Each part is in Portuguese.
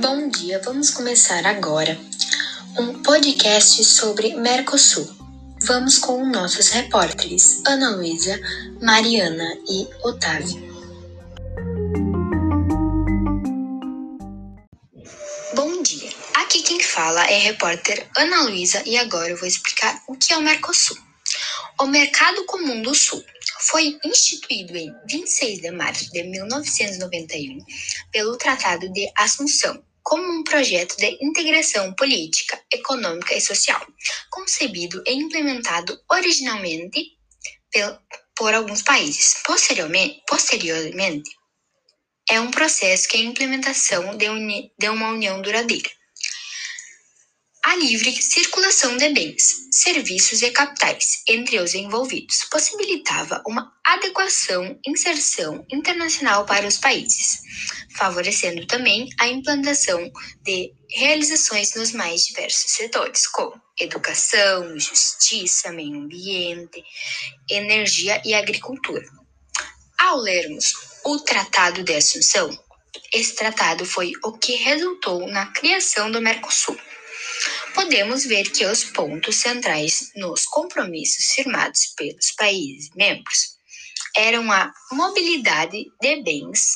Bom dia, vamos começar agora um podcast sobre Mercosul. Vamos com nossos repórteres Ana Luísa, Mariana e Otávio. Bom dia, aqui quem fala é a repórter Ana Luísa e agora eu vou explicar o que é o Mercosul. O Mercado Comum do Sul foi instituído em 26 de março de 1991 pelo Tratado de Assunção como um projeto de integração política, econômica e social, concebido e implementado originalmente por alguns países. Posteriormente, posteriormente é um processo que é a implementação de, de uma união duradoura a livre circulação de bens, serviços e capitais entre os envolvidos possibilitava uma adequação inserção internacional para os países, favorecendo também a implantação de realizações nos mais diversos setores, como educação, justiça, meio ambiente, energia e agricultura. Ao lermos o Tratado de Assunção, esse tratado foi o que resultou na criação do Mercosul podemos ver que os pontos centrais nos compromissos firmados pelos países membros eram a mobilidade de bens,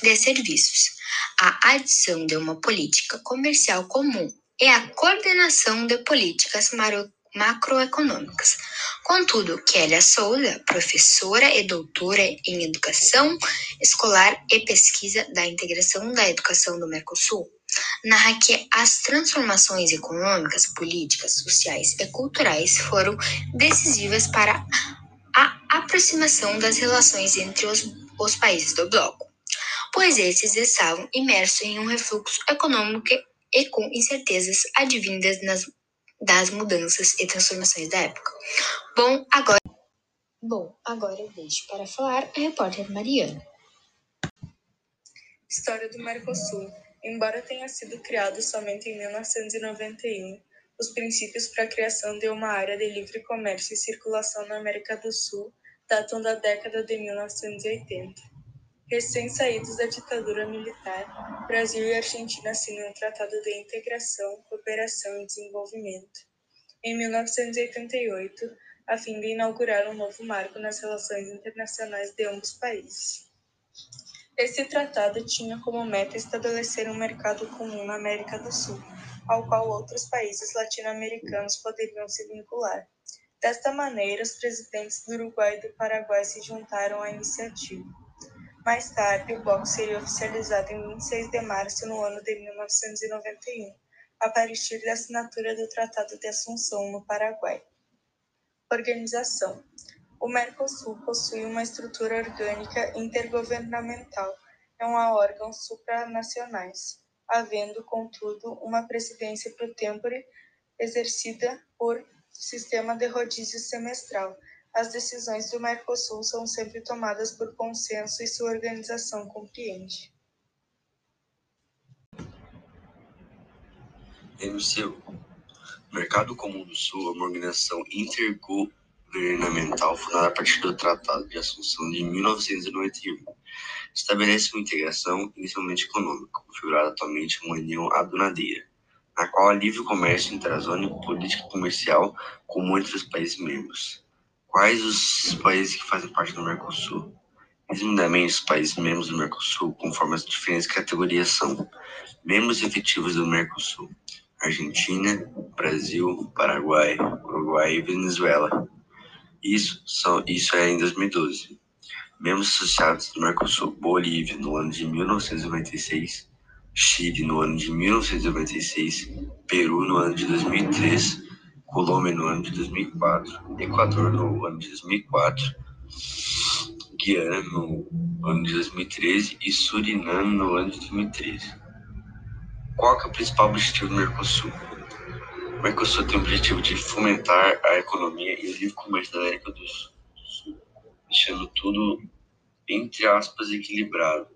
de serviços, a adição de uma política comercial comum e a coordenação de políticas macroeconômicas. Contudo, Kélia Souza, professora e doutora em Educação Escolar e Pesquisa da Integração da Educação do Mercosul, narra que as transformações econômicas, políticas, sociais e culturais foram decisivas para a aproximação das relações entre os, os países do bloco, pois esses estavam imersos em um refluxo econômico e com incertezas advindas nas, das mudanças e transformações da época. Bom, agora Bom, agora eu deixo para falar a repórter Mariana. História do Mercosul Embora tenha sido criado somente em 1991, os princípios para a criação de uma área de livre comércio e circulação na América do Sul datam da década de 1980. Recém-saídos da ditadura militar, Brasil e Argentina assinam um Tratado de Integração, Cooperação e Desenvolvimento. Em 1988, a fim de inaugurar um novo marco nas relações internacionais de ambos países. Esse tratado tinha como meta estabelecer um mercado comum na América do Sul, ao qual outros países latino-americanos poderiam se vincular. Desta maneira, os presidentes do Uruguai e do Paraguai se juntaram à iniciativa. Mais tarde, o bloco seria oficializado em 26 de março no ano de 1991, a partir da assinatura do Tratado de Assunção no Paraguai. Organização o Mercosul possui uma estrutura orgânica intergovernamental e um órgãos supranacionais, havendo, contudo, uma presidência pro tempore exercida por sistema de rodízio semestral. As decisões do Mercosul são sempre tomadas por consenso e sua organização compreende. MCU Mercado Comum do Sul é uma organização intergovernamental governamental fundada a partir do Tratado de Assunção de 1991. Estabelece uma integração inicialmente econômica, configurada atualmente uma união aduanadeira, na qual há livre comércio interazônio e política comercial comum entre os países membros. Quais os países que fazem parte do Mercosul? Resumidamente, os países membros do Mercosul, conforme as diferentes categorias, são membros efetivos do Mercosul, Argentina, Brasil, Paraguai, Uruguai e Venezuela. Isso, são, isso é em 2012. Membros associados do Mercosul, Bolívia no ano de 1996, Chile no ano de 1996, Peru no ano de 2003, Colômbia no ano de 2004, Equador no ano de 2004, Guiana no ano de 2013 e Suriname no ano de 2013. Qual é o principal objetivo do Mercosul? O Mercosul tem o objetivo de fomentar a economia e o livre comércio da América do Sul, deixando tudo, entre aspas, equilibrado.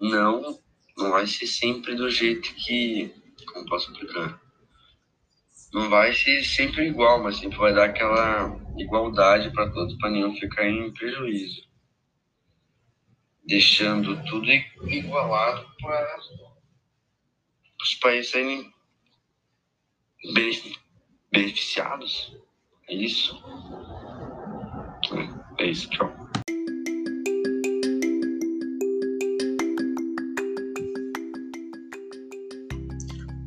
Não, não vai ser sempre do jeito que. Como posso explicar? Não vai ser sempre igual, mas sempre vai dar aquela igualdade para todos, para nenhum ficar em prejuízo. Deixando tudo igualado para os países serem beneficiados. É isso. É, isso, tchau.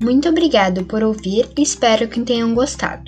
Muito obrigado por ouvir e espero que tenham gostado.